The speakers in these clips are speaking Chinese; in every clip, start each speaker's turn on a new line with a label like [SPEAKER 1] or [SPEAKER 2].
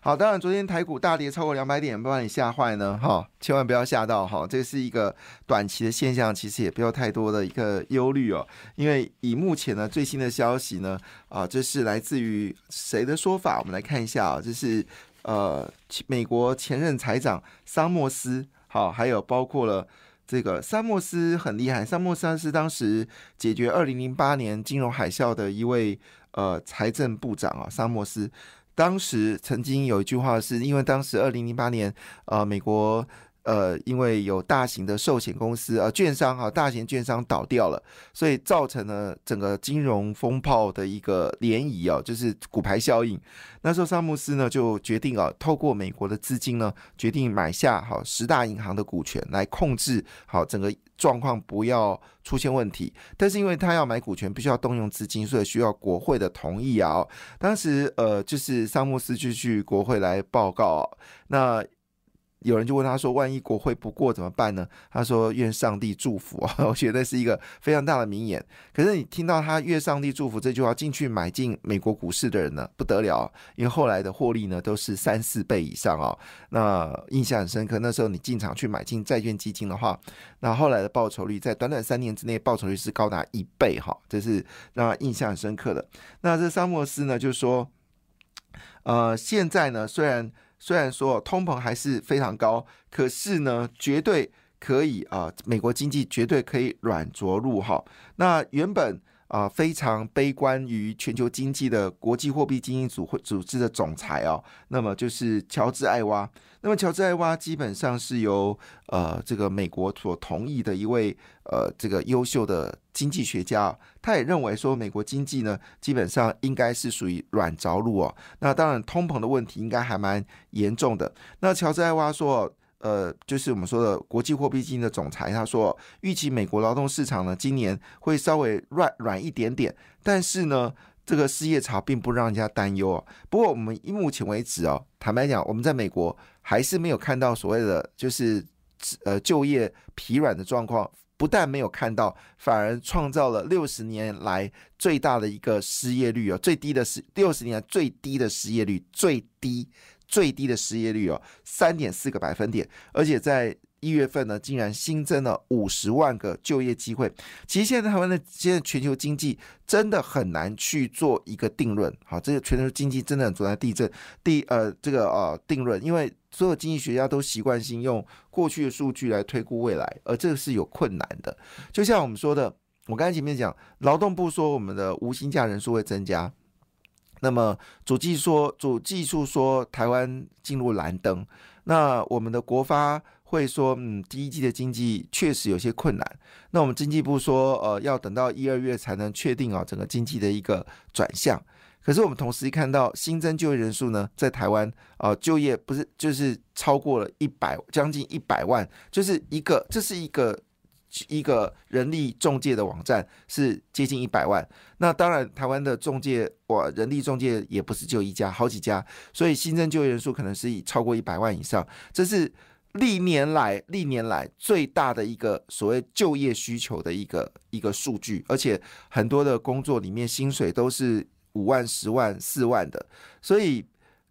[SPEAKER 1] 好，当然昨天台股大跌超过两百点，不把你吓坏呢，哈，千万不要吓到哈，这是一个短期的现象，其实也不要太多的一个忧虑哦，因为以目前呢最新的消息呢，啊，这是来自于谁的说法？我们来看一下啊，这是呃美国前任财长桑莫斯，好，还有包括了这个桑莫斯很厉害，桑莫斯是当时解决二零零八年金融海啸的一位呃财政部长啊，桑莫斯。当时曾经有一句话，是因为当时二零零八年，呃，美国呃，因为有大型的寿险公司呃，券商哈，大型券商倒掉了，所以造成了整个金融风暴的一个涟漪哦，就是股牌效应。那时候萨姆斯呢就决定啊，透过美国的资金呢，决定买下好十大银行的股权，来控制好整个。状况不要出现问题，但是因为他要买股权，必须要动用资金，所以需要国会的同意啊。当时呃，就是桑莫斯就去国会来报告，那。有人就问他说：“万一国会不过怎么办呢？”他说：“愿上帝祝福啊！”我觉得是一个非常大的名言。可是你听到他“愿上帝祝福”这句话进去买进美国股市的人呢，不得了，因为后来的获利呢都是三四倍以上哦。那印象很深刻。那时候你进场去买进债券基金的话，那后来的报酬率在短短三年之内报酬率是高达一倍哈，这是让他印象很深刻的。那这桑莫斯呢就说：“呃，现在呢虽然。”虽然说通膨还是非常高，可是呢，绝对可以啊，美国经济绝对可以软着陆哈。那原本啊非常悲观于全球经济的国际货币基金组会组织的总裁哦，那么就是乔治艾娃。那么乔治艾娃基本上是由呃这个美国所同意的一位呃这个优秀的经济学家，他也认为说美国经济呢基本上应该是属于软着陆哦。那当然通膨的问题应该还蛮严重的。那乔治艾娃说，呃，就是我们说的国际货币基金的总裁，他说预期美国劳动市场呢今年会稍微软软一点点，但是呢。这个失业潮并不让人家担忧啊。不过我们目前为止哦，坦白讲，我们在美国还是没有看到所谓的就是呃就业疲软的状况。不但没有看到，反而创造了六十年来最大的一个失业率哦，最低的失六十年来最低的失业率，最低最低的失业率哦，三点四个百分点，而且在。一月份呢，竟然新增了五十万个就业机会。其实现在台湾的现在全球经济真的很难去做一个定论。好，这个全球经济真的很存在地震地呃这个呃定论，因为所有经济学家都习惯性用过去的数据来推估未来，而这个是有困难的。就像我们说的，我刚才前面讲，劳动部说我们的无薪假人数会增加，那么主技说主技术说台湾进入蓝灯，那我们的国发。会说，嗯，第一季的经济确实有些困难。那我们经济部说，呃，要等到一二月才能确定啊，整个经济的一个转向。可是我们同时一看到新增就业人数呢，在台湾啊，就业不是就是超过了一百，将近一百万，就是一个，这是一个一个人力中介的网站，是接近一百万。那当然，台湾的中介哇，人力中介也不是就一家，好几家，所以新增就业人数可能是以超过一百万以上，这是。历年来，历年来最大的一个所谓就业需求的一个一个数据，而且很多的工作里面薪水都是五万、十万、四万的，所以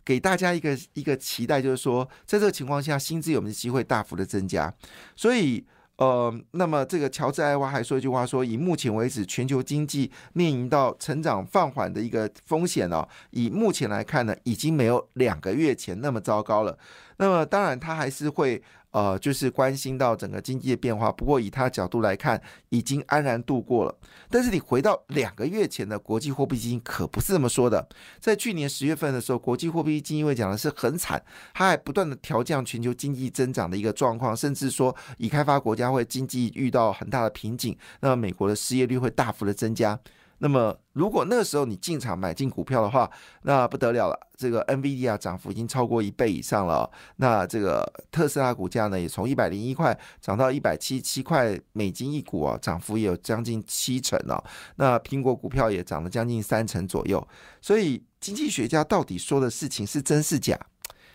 [SPEAKER 1] 给大家一个一个期待，就是说，在这个情况下，薪资有没有机会大幅的增加？所以。呃，那么这个乔治艾娃还说一句话，说以目前为止，全球经济面临到成长放缓的一个风险呢。以目前来看呢，已经没有两个月前那么糟糕了。那么当然，他还是会。呃，就是关心到整个经济的变化。不过以他的角度来看，已经安然度过了。但是你回到两个月前的国际货币基金，可不是这么说的。在去年十月份的时候，国际货币基金会讲的是很惨，他还不断的调降全球经济增长的一个状况，甚至说已开发国家会经济遇到很大的瓶颈，那么美国的失业率会大幅的增加。那么，如果那个时候你进场买进股票的话，那不得了了。这个 NVIDIA 涨幅已经超过一倍以上了。那这个特斯拉股价呢，也从一百零一块涨到一百七七块美金一股啊，涨幅也有将近七成哦。那苹果股票也涨了将近三成左右。所以，经济学家到底说的事情是真是假？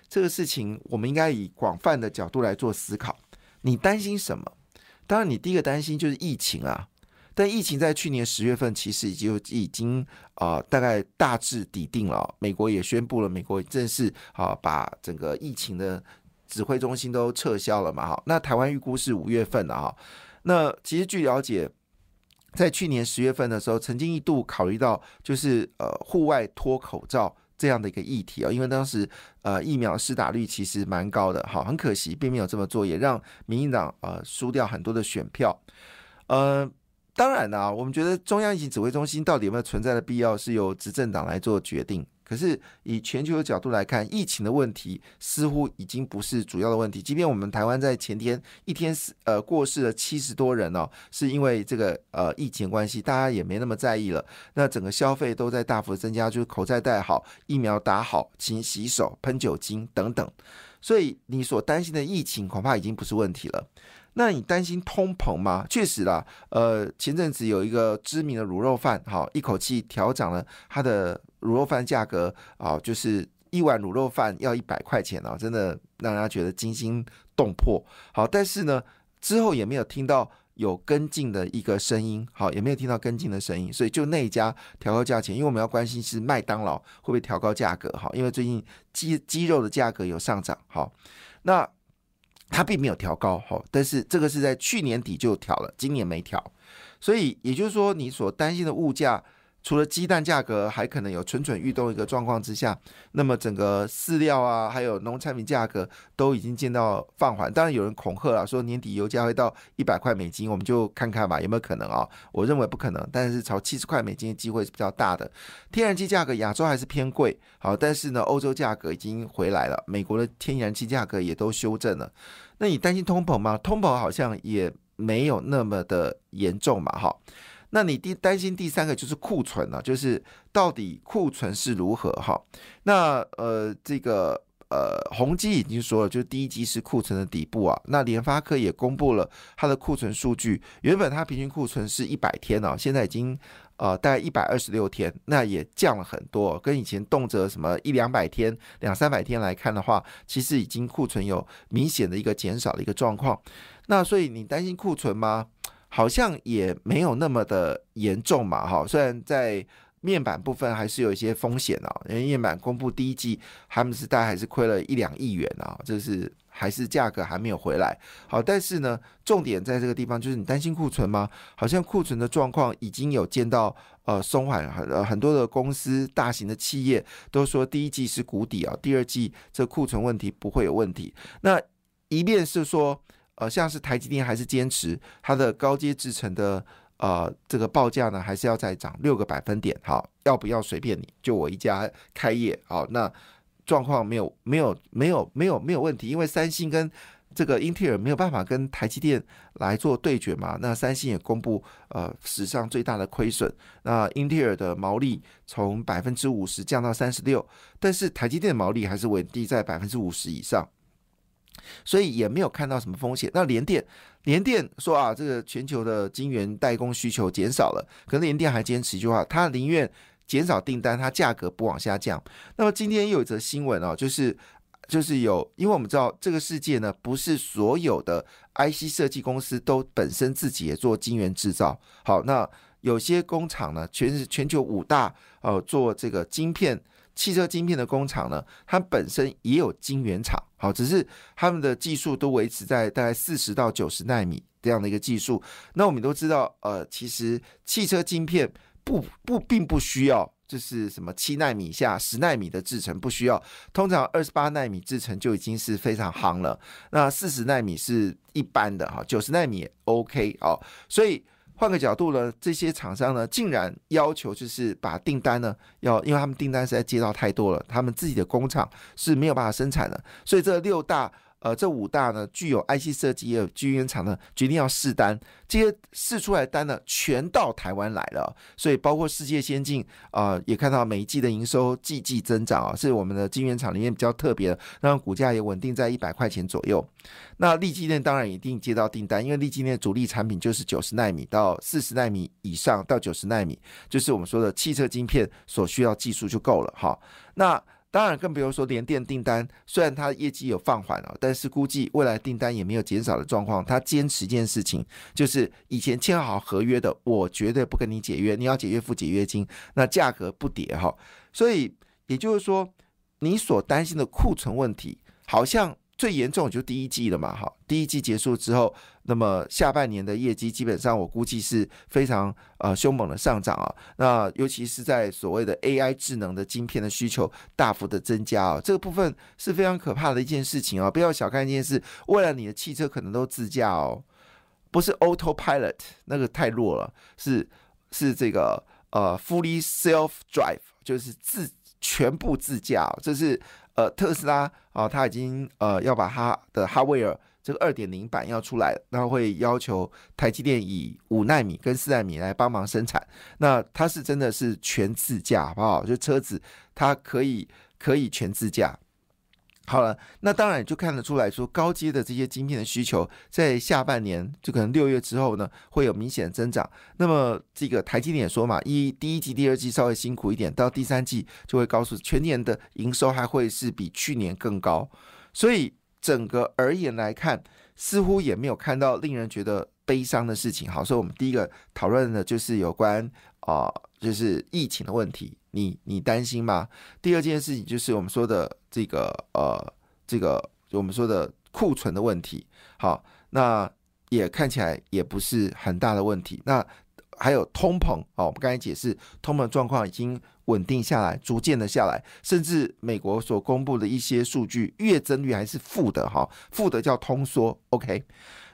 [SPEAKER 1] 这个事情，我们应该以广泛的角度来做思考。你担心什么？当然，你第一个担心就是疫情啊。但疫情在去年十月份其实已经已经啊大概大致抵定了，美国也宣布了，美国正式啊把整个疫情的指挥中心都撤销了嘛哈。那台湾预估是五月份的哈。那其实据了解，在去年十月份的时候，曾经一度考虑到就是呃户外脱口罩这样的一个议题啊，因为当时呃疫苗施打率其实蛮高的，好，很可惜并没有这么做，也让民进党呃输掉很多的选票，呃。当然啦，我们觉得中央疫情指挥中心到底有没有存在的必要，是由执政党来做决定。可是以全球的角度来看，疫情的问题似乎已经不是主要的问题。即便我们台湾在前天一天死呃过世了七十多人哦，是因为这个呃疫情关系，大家也没那么在意了。那整个消费都在大幅增加，就是口罩戴好，疫苗打好，勤洗手，喷酒精等等。所以你所担心的疫情恐怕已经不是问题了。那你担心通膨吗？确实啦，呃，前阵子有一个知名的卤肉饭，哈，一口气调涨了它的卤肉饭价格啊，就是一碗卤肉饭要一百块钱啊，真的让人家觉得惊心动魄。好，但是呢，之后也没有听到有跟进的一个声音，好，也没有听到跟进的声音，所以就那一家调高价钱，因为我们要关心是麦当劳会不会调高价格，哈，因为最近鸡鸡肉的价格有上涨，好，那。它并没有调高，哈，但是这个是在去年底就调了，今年没调，所以也就是说，你所担心的物价。除了鸡蛋价格还可能有蠢蠢欲动一个状况之下，那么整个饲料啊，还有农产品价格都已经见到放缓。当然有人恐吓了，说年底油价会到一百块美金，我们就看看吧，有没有可能啊？我认为不可能，但是朝七十块美金的机会是比较大的。天然气价格亚洲还是偏贵，好，但是呢，欧洲价格已经回来了，美国的天然气价格也都修正了。那你担心通膨吗？通膨好像也没有那么的严重嘛，哈。那你第担心第三个就是库存了，就是到底库存是如何哈？那呃，这个呃，宏基已经说了，就是第一季是库存的底部啊。那联发科也公布了它的库存数据，原本它平均库存是一百天啊，现在已经呃大概一百二十六天，那也降了很多，跟以前动辄什么一两百天、两三百天来看的话，其实已经库存有明显的一个减少的一个状况。那所以你担心库存吗？好像也没有那么的严重嘛，哈，虽然在面板部分还是有一些风险啊，因为面板公布第一季，他们是大概还是亏了一两亿元啊，这是还是价格还没有回来，好，但是呢，重点在这个地方就是你担心库存吗？好像库存的状况已经有见到呃松缓，很很多的公司、大型的企业都说第一季是谷底啊，第二季这库存问题不会有问题，那一面是说。呃，像是台积电还是坚持它的高阶制程的呃这个报价呢，还是要再涨六个百分点，好，要不要随便你？就我一家开业，好，那状况没有没有没有没有没有问题，因为三星跟这个英特尔没有办法跟台积电来做对决嘛，那三星也公布呃史上最大的亏损，那英特尔的毛利从百分之五十降到三十六，但是台积电的毛利还是稳定在百分之五十以上。所以也没有看到什么风险。那联电，联电说啊，这个全球的晶圆代工需求减少了，可能联电还坚持一句话，他宁愿减少订单，它价格不往下降。那么今天又有一则新闻哦，就是就是有，因为我们知道这个世界呢，不是所有的 IC 设计公司都本身自己也做晶圆制造。好，那有些工厂呢，全是全球五大呃做这个晶片。汽车晶片的工厂呢，它本身也有晶圆厂，好，只是他们的技术都维持在大概四十到九十纳米这样的一个技术。那我们都知道，呃，其实汽车晶片不不并不需要，就是什么七纳米下、十纳米的制程不需要，通常二十八纳米制程就已经是非常夯了。那四十纳米是一般的哈，九十纳米 OK 哦，所以。换个角度呢，这些厂商呢，竟然要求就是把订单呢，要因为他们订单实在接到太多了，他们自己的工厂是没有办法生产的，所以这六大呃，这五大呢具有 IC 设计也有晶圆厂呢决定要试单，这些试出来单呢全到台湾来了，所以包括世界先进啊，也看到每一季的营收季季增长啊，是我们的晶圆厂里面比较特别的，让股价也稳定在一百块钱左右。那立基电当然一定接到订单，因为立基电主力产品就是九十纳米到四十纳米以上到九十纳米，就是我们说的汽车晶片所需要技术就够了哈。那当然，更不用说联电订单，虽然它业绩有放缓了，但是估计未来订单也没有减少的状况。它坚持一件事情，就是以前签好合约的，我绝对不跟你解约，你要解约付解约金，那价格不跌哈。所以也就是说，你所担心的库存问题，好像。最严重就第一季了嘛，哈，第一季结束之后，那么下半年的业绩基本上我估计是非常呃凶猛的上涨啊，那尤其是在所谓的 AI 智能的晶片的需求大幅的增加啊，这个部分是非常可怕的一件事情啊，不要小看一件事，未来你的汽车可能都自驾哦，不是 Autopilot 那个太弱了，是是这个呃 Fully Self Drive，就是自全部自驾，这是。呃，特斯拉啊，它已经呃要把它的哈威尔这个二点零版要出来，然后会要求台积电以五纳米跟四纳米来帮忙生产。那它是真的是全自驾，好不好？就车子它可以可以全自驾。好了，那当然就看得出来说，高阶的这些晶片的需求在下半年，就可能六月之后呢，会有明显的增长。那么这个台积电也说嘛，一第一季、第二季稍微辛苦一点，到第三季就会告诉全年的营收还会是比去年更高。所以整个而言来看，似乎也没有看到令人觉得悲伤的事情。好，所以我们第一个讨论的就是有关啊，就是疫情的问题。你你担心吗？第二件事情就是我们说的这个呃，这个我们说的库存的问题。好，那也看起来也不是很大的问题。那还有通膨哦，我们刚才解释通膨状况已经稳定下来，逐渐的下来，甚至美国所公布的一些数据月增率还是负的哈，负的叫通缩。OK，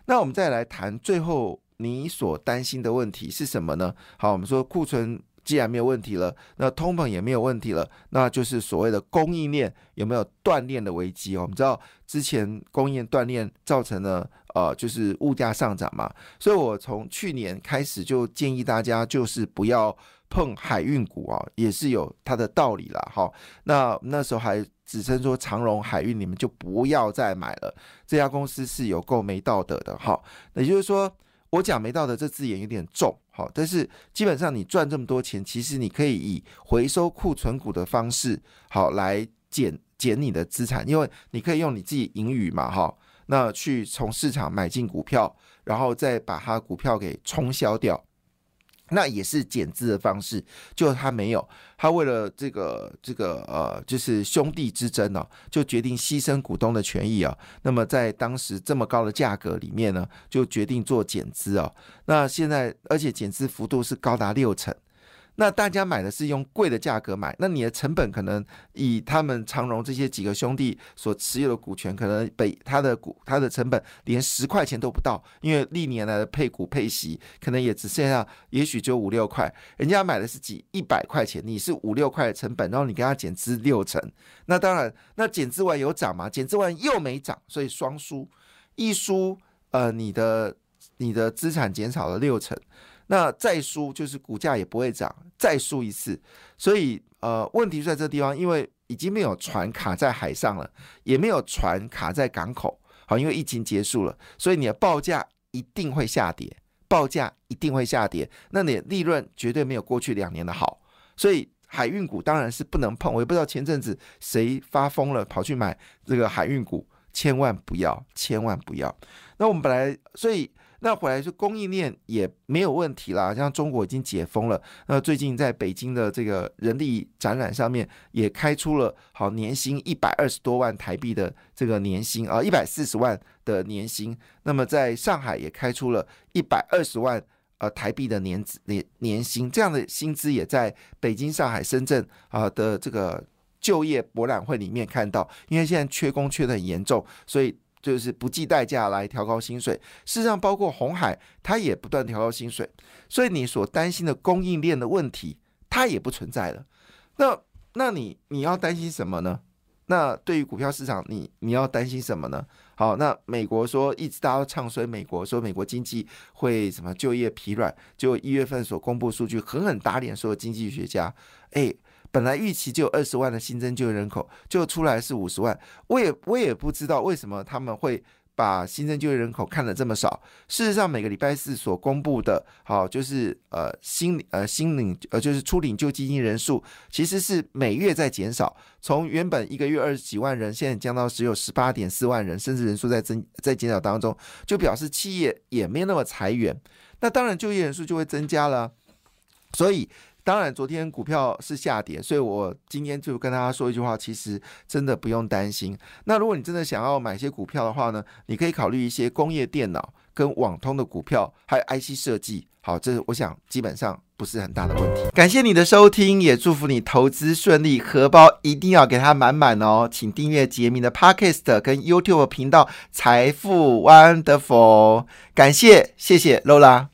[SPEAKER 1] 那我们再来谈最后你所担心的问题是什么呢？好，我们说库存。既然没有问题了，那通膨也没有问题了，那就是所谓的供应链有没有断裂的危机哦？我们知道之前供应链断裂造成了呃，就是物价上涨嘛，所以我从去年开始就建议大家就是不要碰海运股啊，也是有它的道理了哈。那那时候还指称说长荣海运你们就不要再买了，这家公司是有够没道德的哈。也就是说。我讲没道德这字眼有点重，好，但是基本上你赚这么多钱，其实你可以以回收库存股的方式，好来减减你的资产，因为你可以用你自己盈余嘛，哈，那去从市场买进股票，然后再把它股票给冲销掉。那也是减资的方式，就他没有，他为了这个这个呃，就是兄弟之争呢，就决定牺牲股东的权益啊。那么在当时这么高的价格里面呢，就决定做减资哦。那现在而且减资幅度是高达六成。那大家买的是用贵的价格买，那你的成本可能以他们长荣这些几个兄弟所持有的股权，可能北他的股他的成本连十块钱都不到，因为历年来的配股配息可能也只剩下，也许就五六块，人家买的是几一百块钱，你是五六块的成本，然后你跟他减资六成，那当然，那减资完有涨吗？减资完又没涨，所以双输，一输，呃，你的你的资产减少了六成。那再输就是股价也不会涨，再输一次，所以呃，问题在这地方，因为已经没有船卡在海上了，也没有船卡在港口，好，因为疫情结束了，所以你的报价一定会下跌，报价一定会下跌，那你的利润绝对没有过去两年的好，所以海运股当然是不能碰。我也不知道前阵子谁发疯了跑去买这个海运股，千万不要，千万不要。那我们本来所以。那回来就供应链也没有问题啦，像中国已经解封了。那最近在北京的这个人力展览上面也开出了好年薪一百二十多万台币的这个年薪啊，一百四十万的年薪。那么在上海也开出了一百二十万呃台币的年年年薪，这样的薪资也在北京、上海、深圳啊的这个就业博览会里面看到。因为现在缺工缺的很严重，所以。就是不计代价来调高薪水，事实上包括红海，它也不断调高薪水，所以你所担心的供应链的问题，它也不存在了。那那你你要担心什么呢？那对于股票市场，你你要担心什么呢？好，那美国说一直大家都唱衰美国，说美国经济会什么就业疲软，就一月份所公布数据狠狠打脸所有经济学家。哎，本来预期就有二十万的新增就业人口，就出来是五十万，我也我也不知道为什么他们会。把新增就业人口看得这么少，事实上每个礼拜四所公布的，好就是呃新呃新领呃就是初领就基金人数，其实是每月在减少，从原本一个月二十几万人，现在降到只有十八点四万人，甚至人数在增在减少当中，就表示企业也没那么裁员，那当然就业人数就会增加了，所以。当然，昨天股票是下跌，所以我今天就跟大家说一句话，其实真的不用担心。那如果你真的想要买一些股票的话呢，你可以考虑一些工业电脑跟网通的股票，还有 IC 设计。好，这我想基本上不是很大的问题。感谢你的收听，也祝福你投资顺利，荷包一定要给它满满哦。请订阅杰明的 Podcast 跟 YouTube 频道财富 Wonderful。感谢，谢谢 Lola。